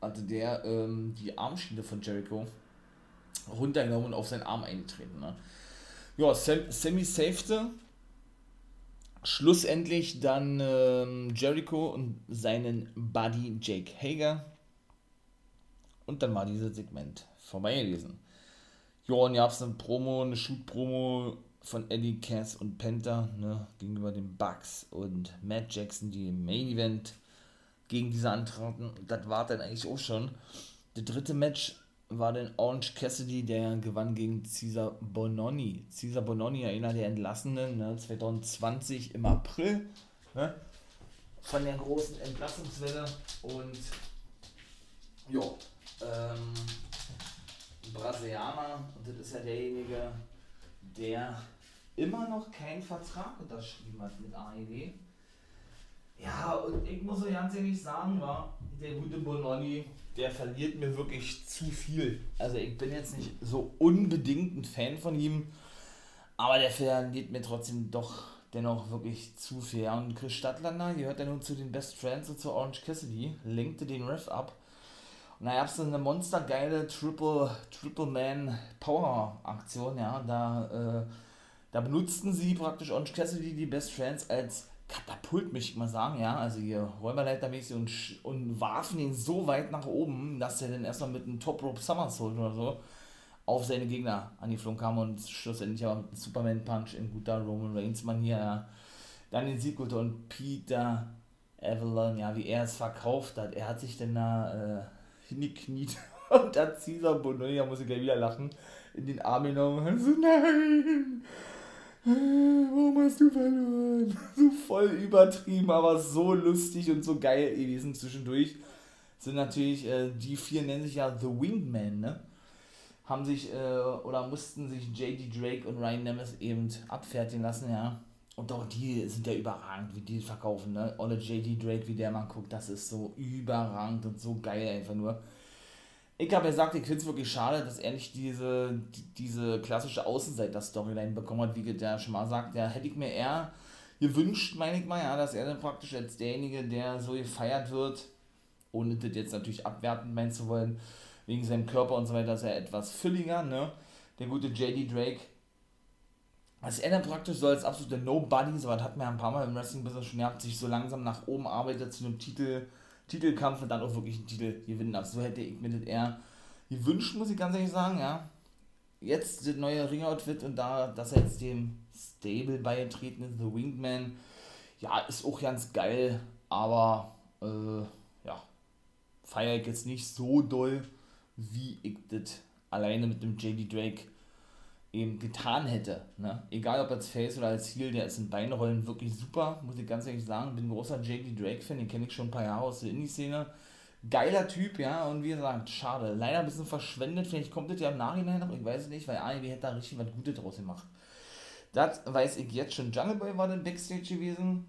hatte der ähm, die Armschiene von Jericho runtergenommen und auf seinen Arm eingetreten. Ne? Ja, Sam, Sammy safete. Schlussendlich dann ähm, Jericho und seinen Buddy Jake Hager. Und dann war dieses Segment vorbei gewesen. Ja, und gab es eine Promo, eine Shoot-Promo von Eddie Cass und Penta ne, gegenüber den Bucks und Matt Jackson, die im Main Event gegen diese antraten. Das war dann eigentlich auch schon. Der dritte Match war dann Orange Cassidy, der gewann gegen Caesar Bononi. Caesar Bononi, einer der Entlassenen, ne, 2020 im April, ne, von der großen Entlassungswelle und ja, ähm, Brasilianer, und das ist ja derjenige, der immer noch keinen Vertrag unterschrieben hat mit AEW. Ja, und ich muss so ganz ehrlich sagen, war der gute Bononi, der verliert mir wirklich zu viel. Also ich bin jetzt nicht so unbedingt ein Fan von ihm, aber der verliert mir trotzdem doch dennoch wirklich zu viel. Und Chris Stadtlander gehört ja nun zu den Best Friends und zu Orange Cassidy, lenkte den Ref ab. Und da gab es eine monstergeile Triple, Triple Man Power Aktion, ja, da, äh, da benutzten sie praktisch Orange Cassidy, die Best Friends, als Katapult, möchte ich mal sagen, ja, also hier Räumerleitermäßig und, und warfen ihn so weit nach oben, dass er dann erstmal mit einem Top Rope Somersault oder so auf seine Gegner angeflogen kam und schlussendlich aber mit einem Superman Punch in guter Roman Reigns Manier ja, dann den Sieg und Peter Avalon, ja, wie er es verkauft hat, er hat sich dann da äh, hingekniet und da Caesar Bononia, muss ich gleich wieder lachen, in den Arm genommen. Und so, nein, warum hast du verloren? So voll übertrieben, aber so lustig und so geil gewesen zwischendurch. Sind natürlich, äh, die vier nennen sich ja The Wingman, ne? Haben sich, äh, oder mussten sich J.D. Drake und Ryan Nemes eben abfertigen lassen, ja. Und auch die sind ja überragend, wie die verkaufen, ne? Olle J.D. Drake, wie der mal guckt, das ist so überragend und so geil einfach nur ich habe ja gesagt, ich finde es wirklich schade, dass er nicht diese, die, diese klassische Außenseiter-Storyline bekommen hat, wie der schon mal sagt. Ja, hätte ich mir eher gewünscht, meine ich mal, ja, dass er dann praktisch als derjenige, der so gefeiert wird, ohne das jetzt natürlich abwertend meinen zu wollen, wegen seinem Körper und so weiter, ist er etwas fülliger, ne? Der gute JD Drake. Dass er dann praktisch so als absoluter Nobody, so was hat man ja ein paar Mal im Wrestling-Business schon gehabt, sich so langsam nach oben arbeitet zu einem Titel Titelkampf und dann auch wirklich einen Titel gewinnen darf. So hätte ich mir das eher gewünscht, muss ich ganz ehrlich sagen, ja. Jetzt das neue Ring-Outfit und da, dass er jetzt dem Stable beigetreten ist, The Wingman, ja, ist auch ganz geil, aber äh, ja, feiere ich jetzt nicht so doll, wie ich das alleine mit dem JD Drake eben getan hätte. Ne? Egal ob als Face oder als Heel, der ist in beiden Rollen wirklich super, muss ich ganz ehrlich sagen. Bin großer J.D. Drake-Fan, den kenne ich schon ein paar Jahre aus der Indie-Szene. Geiler Typ, ja, und wie gesagt, schade. Leider ein bisschen verschwendet, vielleicht kommt das ja im Nachhinein noch, ich weiß es nicht, weil AEW hätte da richtig was Gutes draus gemacht. Das weiß ich jetzt schon. Jungle Boy war dann Backstage gewesen.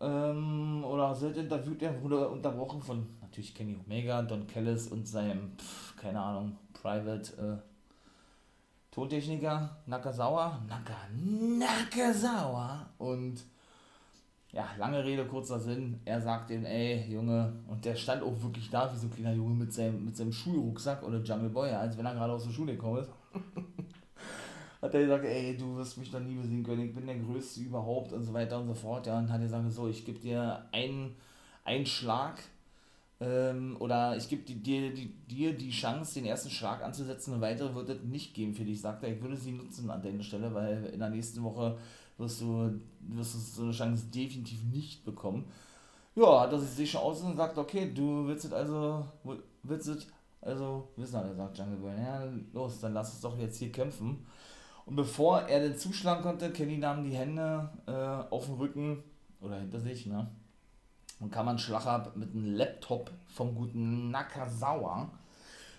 Ähm, oder sollte interviewt, er wurde unterbrochen von natürlich Kenny Omega, Don Callis und seinem, pf, keine Ahnung, Private, äh, Tontechniker Nakazawa, Naka, Nakazawa. Und ja, lange Rede, kurzer Sinn, er sagt ihm, ey, Junge, und der stand auch wirklich da wie so ein kleiner Junge mit seinem, mit seinem Schulrucksack oder Jungle Boy, als wenn er gerade aus der Schule gekommen ist. hat er gesagt, ey, du wirst mich doch nie besiegen können, ich bin der Größte überhaupt und so weiter und so fort, ja, und hat er gesagt, so, ich gebe dir einen, einen Schlag, ähm, oder ich gebe dir die, dir die Chance, den ersten Schlag anzusetzen und weitere wird es nicht geben für dich. Sagt er, ich würde sie nutzen an deiner Stelle, weil in der nächsten Woche wirst du, wirst du so eine Chance definitiv nicht bekommen. Ja, hat er sich sicher aus und sagt, okay, du willst es also, willst es, also, wissen alle, sagt Jungle Boy, ja, los, dann lass uns doch jetzt hier kämpfen. Und bevor er den zuschlagen konnte, Kenny nahm die Hände äh, auf den Rücken oder hinter sich, ne? Und kam ein Schlag ab mit einem Laptop vom guten Nakazawa.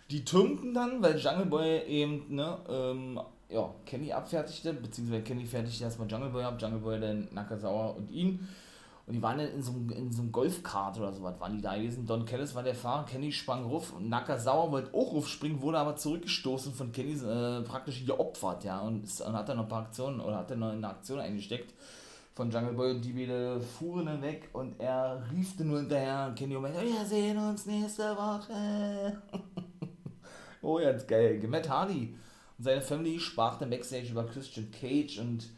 Die türmten dann, weil Jungle Boy eben, ne, ähm, ja, Kenny abfertigte, beziehungsweise Kenny fertigte erstmal Jungle Boy ab, Jungle Boy dann Nakazawa und ihn. Und die waren dann in so, in so einem Golfkart oder sowas, waren die da gewesen. Don Kellis war der Fahrer, Kenny sprang ruf und Nakazawa wollte auch rufspringen, wurde aber zurückgestoßen von Kenny äh, praktisch geopfert, ja, und, ist, und hat dann noch ein paar Aktionen, oder hat dann noch eine Aktion eingesteckt von Jungle Boy und die wieder fuhren dann weg und er riefte nur hinterher, Kenny Omega, wir sehen uns nächste Woche. oh, ganz geil. Matt Hardy und seine Family sprach dann Backstage über Christian Cage und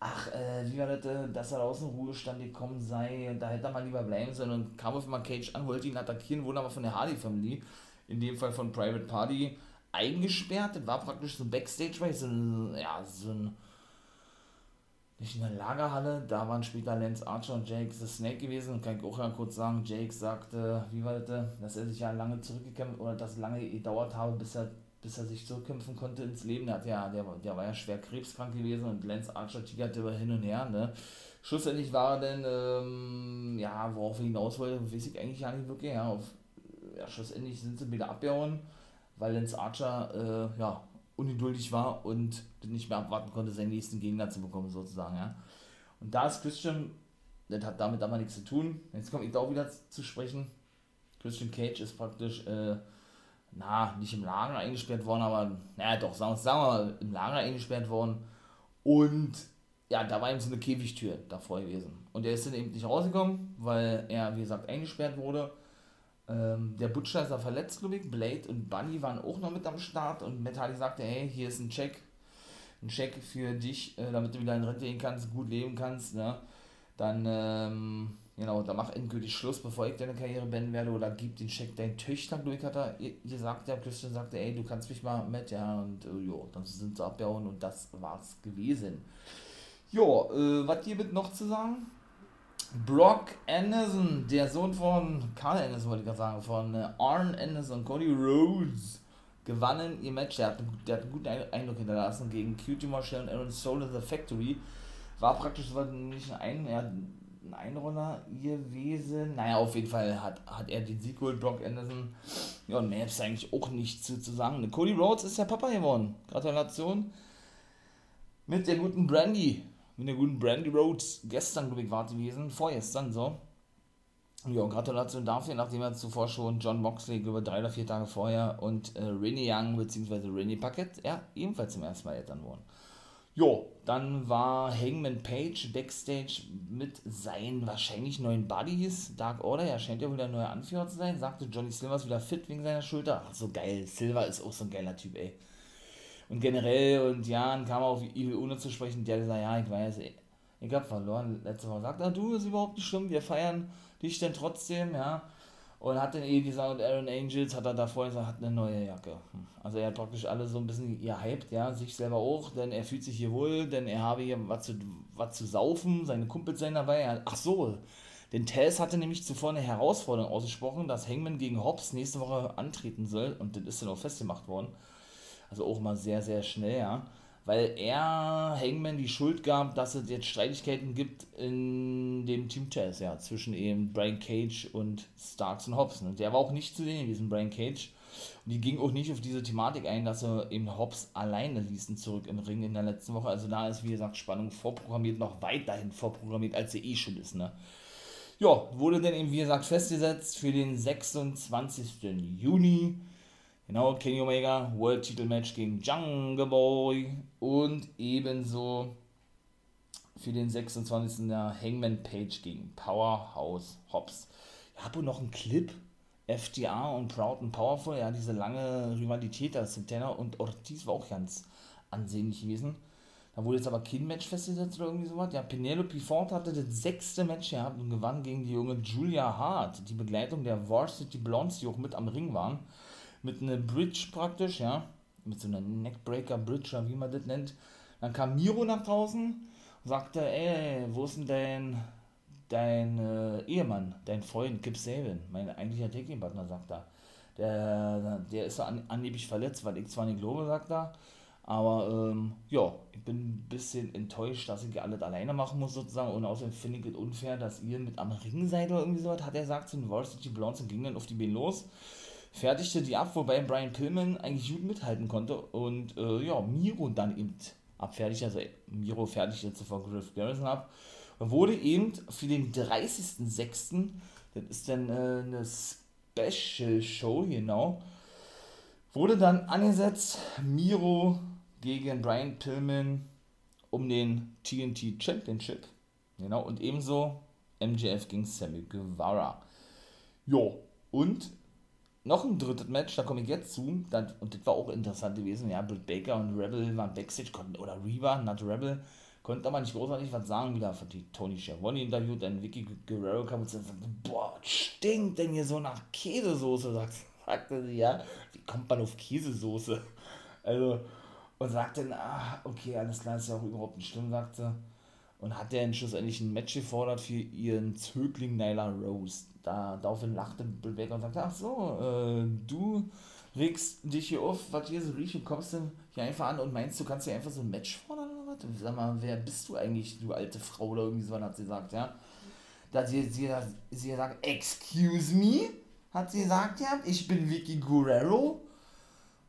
ach, äh, wie war das, äh, dass er aus dem Ruhestand gekommen sei, da hätte er mal lieber bleiben sollen und kam auf einmal Cage an, wollte ihn attackieren, wurde aber von der Hardy Family, in dem Fall von Private Party, eingesperrt. Das war praktisch so Backstage, weil so ein, ja, so ein nicht in der Lagerhalle, da waren später Lance Archer und Jake the Snake gewesen. Und kann ich auch ja kurz sagen, Jake sagte, wie war das, dass er sich ja lange zurückgekämpft oder dass lange gedauert habe, bis er, bis er sich zurückkämpfen konnte ins Leben. Der, hat ja, der, der war ja schwer krebskrank gewesen und Lance Archer tigerte über hin und her. Ne? Schlussendlich war er dann, ähm, ja, worauf er hinaus wollte, weiß ich eigentlich gar nicht wirklich. Ja, auf, ja, schlussendlich sind sie wieder abgehauen, weil Lance Archer, äh, ja, ungeduldig war und nicht mehr abwarten konnte, seinen nächsten Gegner zu bekommen, sozusagen. Ja. Und da ist Christian, das hat damit aber nichts zu tun. Jetzt komme ich da auch wieder zu sprechen. Christian Cage ist praktisch, äh, na, nicht im Lager eingesperrt worden, aber, naja, doch, sagen, sagen wir mal, im Lager eingesperrt worden. Und ja, da war eben so eine Käfigtür davor gewesen. Und er ist dann eben nicht rausgekommen, weil er, wie gesagt, eingesperrt wurde. Ähm, der Butcher ist ja verletzt, glaube ich. Blade und Bunny waren auch noch mit am Start und Hardy sagte, hey, hier ist ein Check, ein Check für dich, äh, damit du wieder in Rente gehen kannst, gut leben kannst, ne? Dann, ähm, genau, da mach endgültig Schluss, bevor ich deine Karriere beenden werde oder gib den Check deinen Töchtern, glaube ich, hat er gesagt, der Christian sagte, ey, du kannst mich mal mit, ja, und äh, jo, dann sind sie abgehauen und das war's gewesen. Jo, äh, was hiermit noch zu sagen? Brock Anderson, der Sohn von Carl Anderson, wollte ich gerade sagen, von äh, Arn Anderson, Cody Rhodes, gewannen ihr Match. Der hat, der hat einen guten Eindruck hinterlassen gegen Cutie Marshall und Aaron Soul in the Factory. War praktisch so nicht ein, ja, ein Einroller gewesen. Naja, auf jeden Fall hat, hat er den Sieg geholt, Brock Anderson. Ja, und mehr ist eigentlich auch nichts zu, zu sagen. Cody Rhodes ist der Papa geworden. Gratulation. Mit der guten Brandy mit der guten Brandy Rhodes gestern, glaube ich, war gewesen, vorgestern so. Ja, Gratulation dafür, nachdem er zuvor schon John Moxley über drei oder vier Tage vorher und äh, Rennie Young bzw. Rennie Paquette ja, ebenfalls zum ersten Mal Eltern wurden. Jo, dann war Hangman Page backstage mit seinen wahrscheinlich neuen Buddies. Dark Order, er scheint ja wohl der neue Anführer zu sein. Sagte Johnny Silver ist wieder fit wegen seiner Schulter. Ach, so geil. Silver ist auch so ein geiler Typ, ey. Und generell, und ja, dann kam er auf Evil Uno zu sprechen, der gesagt, ja, ich weiß, ich, hab verloren. Letzte Woche sagt, na du, ist überhaupt nicht schlimm, wir feiern dich denn trotzdem, ja. Und hat dann eh gesagt, Aaron Angels hat er davor gesagt, hat eine neue Jacke. Also er hat praktisch alle so ein bisschen gehypt, ja, sich selber auch, denn er fühlt sich hier wohl, denn er habe hier was zu, was zu saufen, seine Kumpels seien dabei. Hat, ach so, denn Tess hatte nämlich zuvor eine Herausforderung ausgesprochen, dass Hangman gegen Hobbs nächste Woche antreten soll und das ist dann auch festgemacht worden. Also auch mal sehr, sehr schnell, ja. Weil er Hangman die Schuld gab, dass es jetzt Streitigkeiten gibt in dem Team Chess, ja, zwischen eben Brian Cage und Starks und Hobbs. Und der war auch nicht zu sehen, diesen Brian Cage. Und die ging auch nicht auf diese Thematik ein, dass er eben Hobbs alleine ließen zurück im Ring in der letzten Woche. Also da ist, wie gesagt, Spannung vorprogrammiert, noch weiterhin vorprogrammiert, als sie eh schon ist, ne. Ja, wurde dann eben, wie gesagt, festgesetzt für den 26. Juni Genau, Kenny Omega, World Titelmatch gegen Jungle Boy und ebenso für den 26. Hangman Page gegen Powerhouse Hobbs. Ich habe noch einen Clip, FDR und Proud and Powerful, ja, diese lange Rivalität, da Santana und Ortiz war auch ganz ansehnlich gewesen. Da wurde jetzt aber kein Match festgesetzt oder irgendwie sowas. Ja, Penelope Ford hatte das sechste Match gehabt und gewann gegen die junge Julia Hart, die Begleitung der Varsity Blondes, die auch mit am Ring waren mit einer Bridge praktisch, ja, mit so einer Neckbreaker Bridge, wie man das nennt. Dann kam Miro nach draußen und sagte, ey, wo ist denn dein, dein äh, Ehemann, dein Freund, Kip Saban, mein eigentlicher Taking-Partner, sagt er. Der, der ist an, angeblich verletzt, weil ich zwar nicht glaube, sagt er, aber ähm, ja, ich bin ein bisschen enttäuscht, dass ich alles alleine machen muss sozusagen und außerdem finde ich es unfair, dass ihr mit am Ring seid oder irgendwie sowas, hat er gesagt zu den Varsity Blondes und ging dann auf die Beine los fertigte die ab, wobei Brian Pillman eigentlich gut mithalten konnte und äh, ja, Miro dann eben abfertigte, also Miro fertigte zuvor Griff Garrison ab und wurde eben für den 30.06., das ist dann äh, eine Special Show, genau, wurde dann angesetzt, Miro gegen Brian Pillman um den TNT Championship, genau, und ebenso MJF gegen Sammy Guevara. Jo, und noch ein drittes Match, da komme ich jetzt zu, das, und das war auch interessant gewesen, ja, Britt Baker und Rebel waren Backstage, konnten, oder Reba, not Rebel, konnten aber nicht großartig was sagen, wieder für die Tony Schiavone interviewt, dann Vicky Guerrero kam und sagte, boah, stinkt denn hier so nach Käsesoße, sagte sie, ja, wie kommt man auf Käsesoße? Also, und sagte dann, ah, okay, alles klar, ist ja auch überhaupt nicht schlimm, sagte und hat der schlussendlich ein Match gefordert für ihren Zögling Nyla Rose. Da, daraufhin lachte Baker und sagte, ach so, äh, du regst dich hier auf, was hier so riecht und kommst dann hier einfach an und meinst, du kannst hier einfach so ein Match fordern oder was? Sag mal, wer bist du eigentlich, du alte Frau oder irgendwie so, hat sie gesagt, ja. Da sie, sie, sie sagt, excuse me, hat sie gesagt, ja, ich bin Vicky Guerrero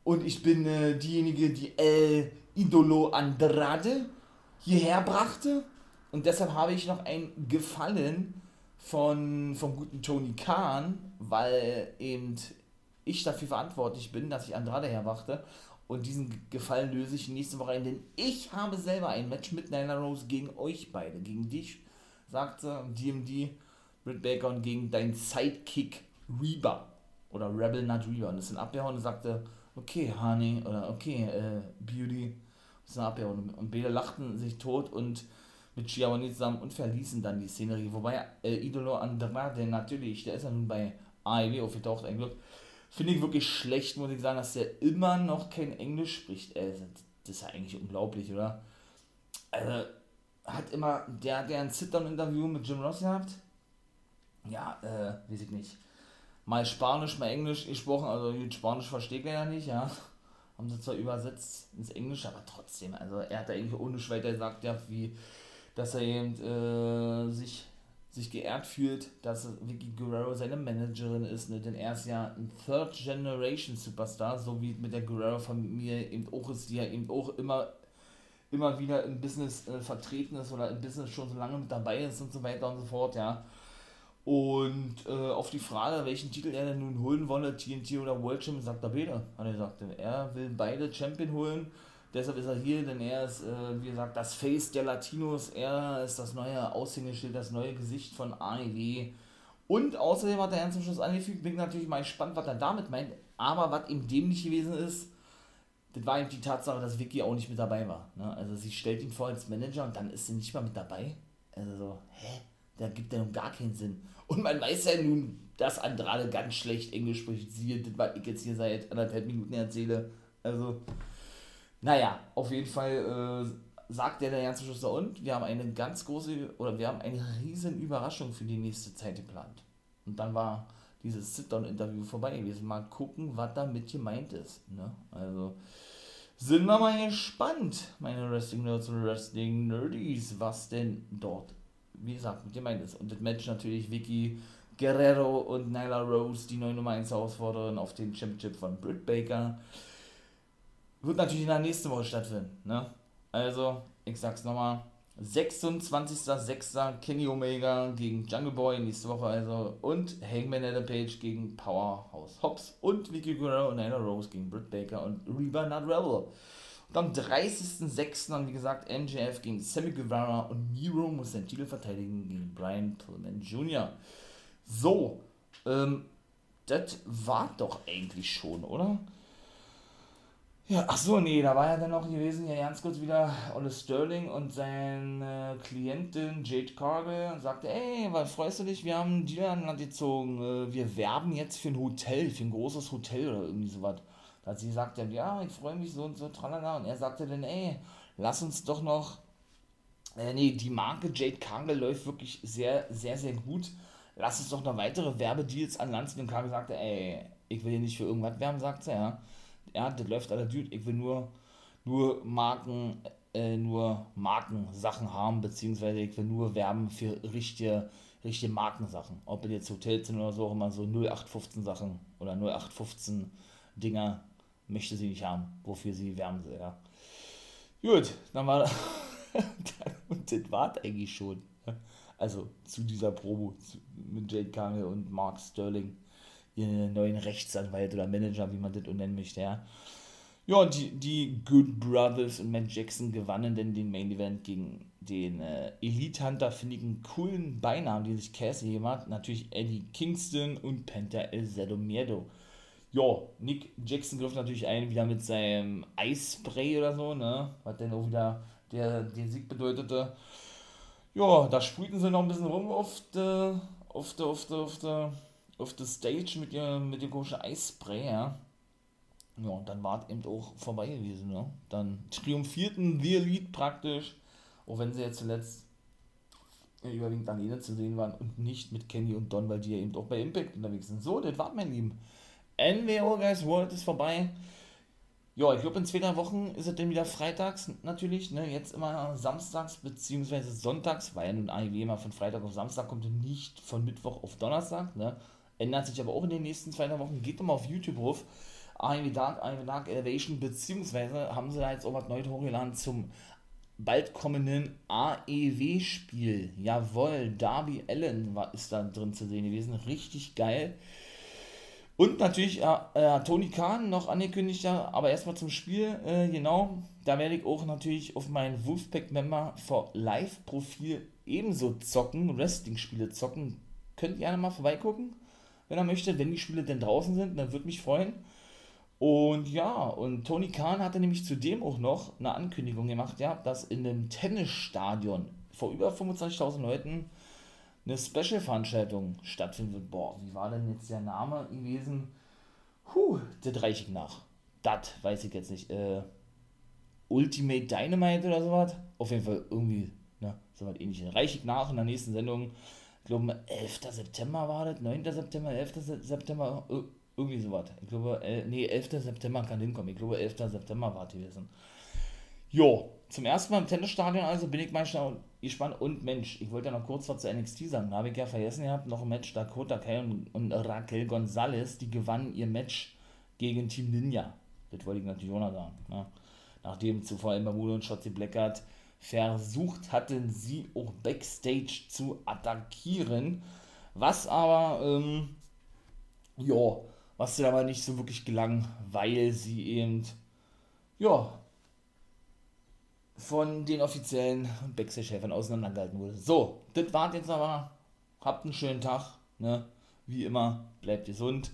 und ich bin äh, diejenige, die El Idolo Andrade hierher brachte und deshalb habe ich noch ein Gefallen von, vom guten Tony Khan, weil eben ich dafür verantwortlich bin, dass ich Andrade herwachte. Und diesen Gefallen löse ich nächste Woche ein, denn ich habe selber ein Match mit Nyla Rose gegen euch beide. Gegen dich, sagte DMD, Britt Baker und gegen deinen Sidekick Reba. Oder Rebel Not Reba. Und das sind abgehauen und sagte, okay, Honey, oder okay, äh, Beauty. Das sind abgehauen. Und beide lachten sich tot und mit Schiavone zusammen und verließen dann die Szenerie. Wobei äh, Idolo Andrade natürlich, der ist ja nun bei AEW aufgetaucht, ein Glück. Finde ich wirklich schlecht, muss ich sagen, dass der immer noch kein Englisch spricht. Äh, das ist ja eigentlich unglaublich, oder? Also, hat immer, der, der ein Sit-Down-Interview mit Jim Ross gehabt. Ja, äh, weiß ich nicht. Mal Spanisch, mal Englisch gesprochen, also Spanisch versteht er ja nicht, ja. Haben sie zwar übersetzt ins Englische, aber trotzdem, also er hat da eigentlich ohne weiter gesagt, ja, wie dass er eben äh, sich, sich geehrt fühlt, dass Vicky Guerrero seine Managerin ist, ne? denn er ist ja ein Third Generation Superstar, so wie mit der Guerrero-Familie eben auch ist, die ja eben auch immer, immer wieder im Business äh, vertreten ist oder im Business schon so lange mit dabei ist und so weiter und so fort, ja. Und äh, auf die Frage, welchen Titel er denn nun holen wolle, TNT oder World Champion, sagt er beide. Hat er gesagt, er will beide Champion holen Deshalb ist er hier, denn er ist, äh, wie gesagt, das Face der Latinos. Er ist das neue Aushängeschild, das neue Gesicht von AEW. Und außerdem hat er ganz zum Schluss angefügt, bin natürlich mal gespannt, was er damit meint. Aber was ihm dämlich gewesen ist, das war eben die Tatsache, dass Vicky auch nicht mit dabei war. Ne? Also sie stellt ihn vor als Manager und dann ist sie nicht mal mit dabei. Also so, hä? Da gibt er nun gar keinen Sinn. Und man weiß ja nun, dass Andrade ganz schlecht Englisch spricht. Siehe, das, was ich jetzt hier seit anderthalb Minuten erzähle. Also, naja, auf jeden Fall äh, sagt der der ganze Schluss da und wir haben eine ganz große oder wir haben eine riesen Überraschung für die nächste Zeit geplant. Und dann war dieses Sit-Down-Interview vorbei gewesen. Mal gucken, was damit gemeint ist. Ne? Also sind wir mal gespannt, meine Wrestling Nerds und Wrestling Nerdies, was denn dort, wie gesagt, mit gemeint ist. Und das Match natürlich Vicky Guerrero und Nyla Rose, die neue Nummer 1 Herausforderin auf den Championship von Britt Baker. Wird natürlich in der nächsten Woche stattfinden. Ne? Also, ich sag's nochmal. 26.06. Kenny Omega gegen Jungle Boy nächste Woche also und Hangman Adam Page gegen Powerhouse Hobbs und Vicky Guerrero und Anna Rose gegen Britt Baker und Reba Not Rebel. Und am 30.06. dann wie gesagt MJF gegen Sammy Guevara und Miro muss den Titel verteidigen gegen Brian Pillman Jr. So, ähm, das war doch eigentlich schon, oder? Ja, ach so, nee, da war ja dann noch gewesen, ja ganz kurz wieder Olle Sterling und seine Klientin Jade Cargill und sagte, ey, weil freust du dich, wir haben einen Deal an Land gezogen, äh, wir werben jetzt für ein Hotel, für ein großes Hotel oder irgendwie sowas. Da hat sie gesagt, ja, ich freue mich so und so, tralala, und er sagte dann, ey, lass uns doch noch, äh, nee, die Marke Jade Cargill läuft wirklich sehr, sehr, sehr gut, lass uns doch noch weitere Werbedeals an Land ziehen. Und Cargill sagte, ey, ich will hier nicht für irgendwas werben, sagt sie, ja ja, das läuft aller Dude, ich will nur, nur Marken, äh, nur Markensachen haben, beziehungsweise ich will nur werben für richtige, richtige Markensachen. Ob es jetzt Hotels sind oder so, immer so 0815 Sachen oder 0815 Dinger möchte sie nicht haben, wofür sie werben soll, ja. Gut, dann war und das war eigentlich schon. Also zu dieser Probe mit Jade Cargill und Mark Sterling ihren neuen Rechtsanwalt oder Manager, wie man das nennen möchte, ja. Ja, und die, die Good Brothers und Matt Jackson gewannen denn den Main Event gegen den äh, Elite Hunter, finde ich einen coolen Beinamen, den sich Cass gegeben hat. Natürlich Eddie Kingston und Penta El Zero Miedo. Ja, Nick Jackson griff natürlich ein, wieder mit seinem Eisspray oder so, ne? Was denn auch wieder der, den Sieg bedeutete. Ja, da sprühten sie noch ein bisschen rum auf der, auf der, auf der, auf der, auf der Stage mit, ihr, mit dem komischen Eisspray, ja. Ja, und dann war es eben auch vorbei gewesen, ne? Dann triumphierten The Elite praktisch, auch wenn sie jetzt zuletzt überwiegend alleine zu sehen waren und nicht mit Kenny und Don, weil die ja eben auch bei Impact unterwegs sind. So, das war's, mein Lieben. NWO Guys World ist vorbei. Ja, ich glaube, in zwei Wochen ist es dann wieder freitags natürlich. Ne? Jetzt immer samstags bzw. sonntags, weil ja nun AEW immer von Freitag auf Samstag kommt und nicht von Mittwoch auf Donnerstag. Ne? Ändert sich aber auch in den nächsten zwei Wochen. Geht doch mal auf YouTube ruf. AEW Dark, AEW Dark Elevation, beziehungsweise haben sie da jetzt auch was Neues hochgeladen zum bald kommenden AEW-Spiel. Jawohl, Darby Allen war, ist da drin zu sehen gewesen. Richtig geil. Und natürlich äh, äh, Tony Khan noch angekündigt, ja, aber erstmal zum Spiel, äh, genau, da werde ich auch natürlich auf mein Wolfpack-Member for Live-Profil ebenso zocken, Wrestling-Spiele zocken. Könnt ihr gerne mal vorbeigucken, wenn er möchte, wenn die Spiele denn draußen sind, dann würde mich freuen. Und ja, und Tony Khan hatte nämlich zudem auch noch eine Ankündigung gemacht, ja, dass in dem Tennisstadion vor über 25.000 Leuten eine Special-Veranstaltung stattfinden wird. Boah, wie war denn jetzt der Name gewesen? Huh, das reiche ich nach. Das weiß ich jetzt nicht. Äh, Ultimate Dynamite oder sowas? Auf jeden Fall irgendwie, ne, sowas ähnliches. Reiche ich nach in der nächsten Sendung. Ich glaube, 11. September war das, 9. September, 11. September, irgendwie sowas. Ich glaube, nee, 11. September kann hinkommen. Ich glaube, 11. September war es gewesen. Jo, zum ersten Mal im Tennisstadion, also bin ich mal gespannt. Und Mensch, ich wollte ja noch kurz was zu NXT sagen. Da habe ich ja vergessen gehabt, noch ein Match Dakota Kai und, und Raquel Gonzalez, die gewannen ihr Match gegen Team Ninja. Das wollte ich natürlich auch noch sagen. Ne? Nachdem zuvor Emma Moore und Shotzi Blackheart versucht hatten, sie auch Backstage zu attackieren. Was aber, ähm, ja, was sie aber nicht so wirklich gelang, weil sie eben, ja, von den offiziellen Backstage-Helfern auseinandergehalten wurde. So, das war's jetzt aber. Habt einen schönen Tag. Ne? Wie immer, bleibt gesund.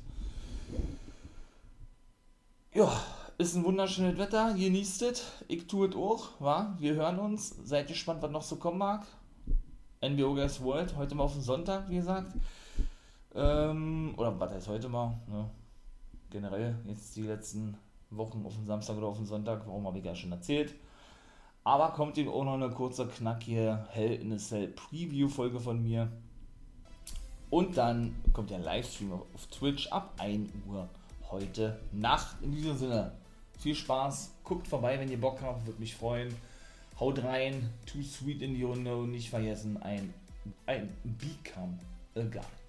Ja, ist ein wunderschönes Wetter. Genießt es. Ich tue es auch. Wa? Wir hören uns. Seid gespannt, was noch so kommen mag. NBO Guys World. Heute mal auf den Sonntag, wie gesagt. Ähm, oder was heißt heute mal? Ne? Generell jetzt die letzten Wochen auf den Samstag oder auf den Sonntag. Warum habe ich ja schon erzählt. Aber kommt eben auch noch eine kurze, knackige Hell in a Cell Preview-Folge von mir. Und dann kommt ein Livestream auf Twitch ab 1 Uhr heute Nacht. In diesem Sinne, viel Spaß, guckt vorbei, wenn ihr Bock habt, würde mich freuen. Haut rein, too sweet in Runde und nicht vergessen, ein, ein Become a Guy.